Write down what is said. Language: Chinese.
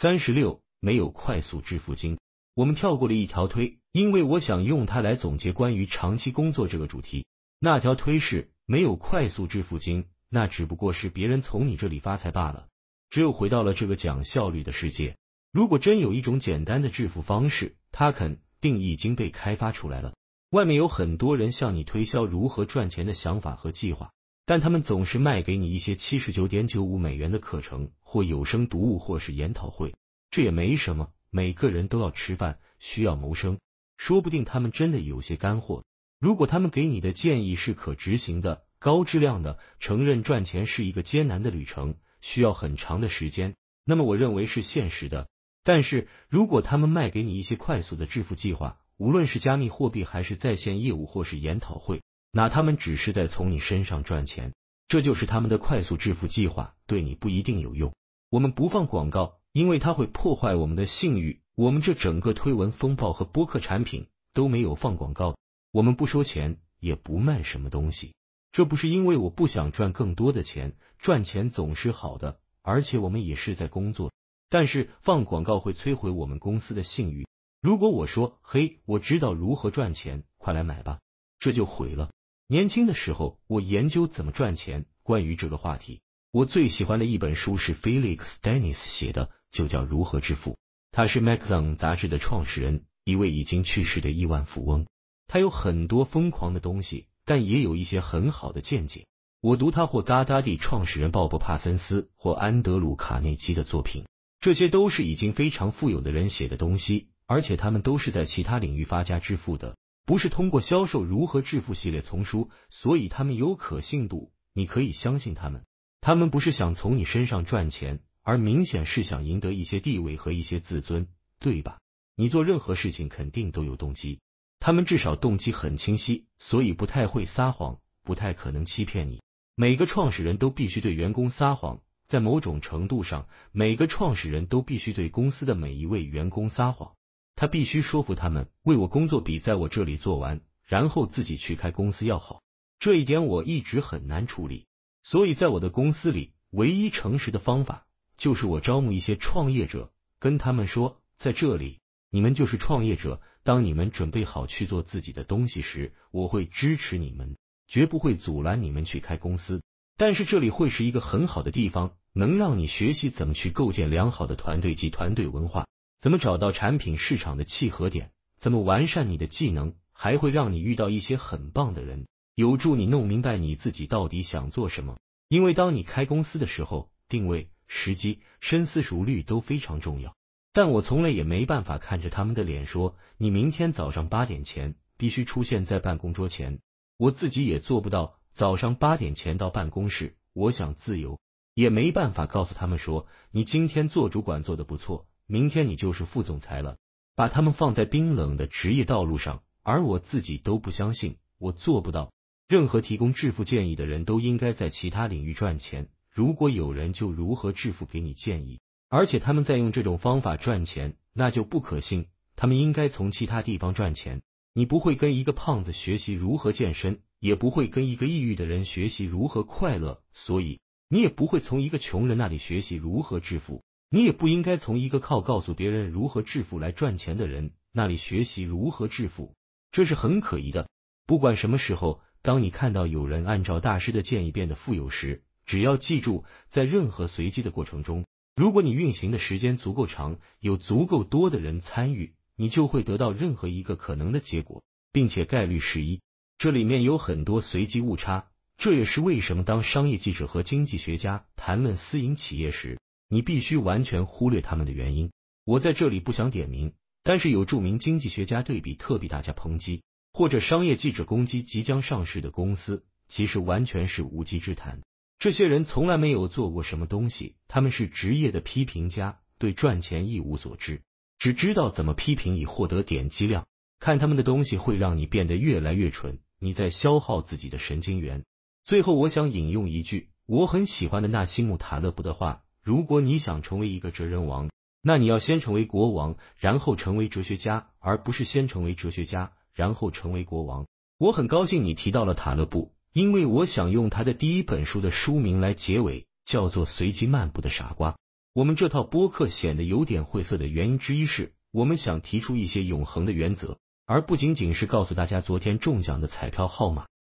三十六，没有快速致富经。我们跳过了一条推，因为我想用它来总结关于长期工作这个主题。那条推是没有快速致富经，那只不过是别人从你这里发财罢了。只有回到了这个讲效率的世界，如果真有一种简单的致富方式，它肯定已经被开发出来了。外面有很多人向你推销如何赚钱的想法和计划。但他们总是卖给你一些七十九点九五美元的课程，或有声读物，或是研讨会。这也没什么，每个人都要吃饭，需要谋生。说不定他们真的有些干货。如果他们给你的建议是可执行的、高质量的，承认赚钱是一个艰难的旅程，需要很长的时间，那么我认为是现实的。但是如果他们卖给你一些快速的致富计划，无论是加密货币，还是在线业务，或是研讨会。那他们只是在从你身上赚钱，这就是他们的快速致富计划，对你不一定有用。我们不放广告，因为它会破坏我们的信誉。我们这整个推文风暴和播客产品都没有放广告，我们不收钱，也不卖什么东西。这不是因为我不想赚更多的钱，赚钱总是好的，而且我们也是在工作。但是放广告会摧毁我们公司的信誉。如果我说，嘿，我知道如何赚钱，快来买吧，这就毁了。年轻的时候，我研究怎么赚钱。关于这个话题，我最喜欢的一本书是 Felix Dennis 写的，就叫《如何致富》。他是 Magazine 杂志的创始人，一位已经去世的亿万富翁。他有很多疯狂的东西，但也有一些很好的见解。我读他或 GoDaddy 创始人鲍勃帕森斯或安德鲁卡内基的作品，这些都是已经非常富有的人写的东西，而且他们都是在其他领域发家致富的。不是通过销售《如何致富》系列丛书，所以他们有可信度，你可以相信他们。他们不是想从你身上赚钱，而明显是想赢得一些地位和一些自尊，对吧？你做任何事情肯定都有动机，他们至少动机很清晰，所以不太会撒谎，不太可能欺骗你。每个创始人都必须对员工撒谎，在某种程度上，每个创始人都必须对公司的每一位员工撒谎。他必须说服他们为我工作比在我这里做完，然后自己去开公司要好。这一点我一直很难处理，所以在我的公司里，唯一诚实的方法就是我招募一些创业者，跟他们说，在这里你们就是创业者。当你们准备好去做自己的东西时，我会支持你们，绝不会阻拦你们去开公司。但是这里会是一个很好的地方，能让你学习怎么去构建良好的团队及团队文化。怎么找到产品市场的契合点？怎么完善你的技能？还会让你遇到一些很棒的人，有助你弄明白你自己到底想做什么。因为当你开公司的时候，定位、时机、深思熟虑都非常重要。但我从来也没办法看着他们的脸说：“你明天早上八点前必须出现在办公桌前。”我自己也做不到早上八点前到办公室。我想自由，也没办法告诉他们说：“你今天做主管做的不错。”明天你就是副总裁了，把他们放在冰冷的职业道路上，而我自己都不相信，我做不到。任何提供致富建议的人都应该在其他领域赚钱。如果有人就如何致富给你建议，而且他们在用这种方法赚钱，那就不可信。他们应该从其他地方赚钱。你不会跟一个胖子学习如何健身，也不会跟一个抑郁的人学习如何快乐，所以你也不会从一个穷人那里学习如何致富。你也不应该从一个靠告诉别人如何致富来赚钱的人那里学习如何致富，这是很可疑的。不管什么时候，当你看到有人按照大师的建议变得富有时，只要记住，在任何随机的过程中，如果你运行的时间足够长，有足够多的人参与，你就会得到任何一个可能的结果，并且概率是一。这里面有很多随机误差，这也是为什么当商业记者和经济学家谈论私营企业时。你必须完全忽略他们的原因。我在这里不想点名，但是有著名经济学家对比特币大家抨击，或者商业记者攻击即将上市的公司，其实完全是无稽之谈。这些人从来没有做过什么东西，他们是职业的批评家，对赚钱一无所知，只知道怎么批评以获得点击量。看他们的东西会让你变得越来越蠢，你在消耗自己的神经元。最后，我想引用一句我很喜欢的纳西姆塔勒布的话。如果你想成为一个哲人王，那你要先成为国王，然后成为哲学家，而不是先成为哲学家，然后成为国王。我很高兴你提到了塔勒布，因为我想用他的第一本书的书名来结尾，叫做《随机漫步的傻瓜》。我们这套播客显得有点晦涩的原因之一是，我们想提出一些永恒的原则，而不仅仅是告诉大家昨天中奖的彩票号码。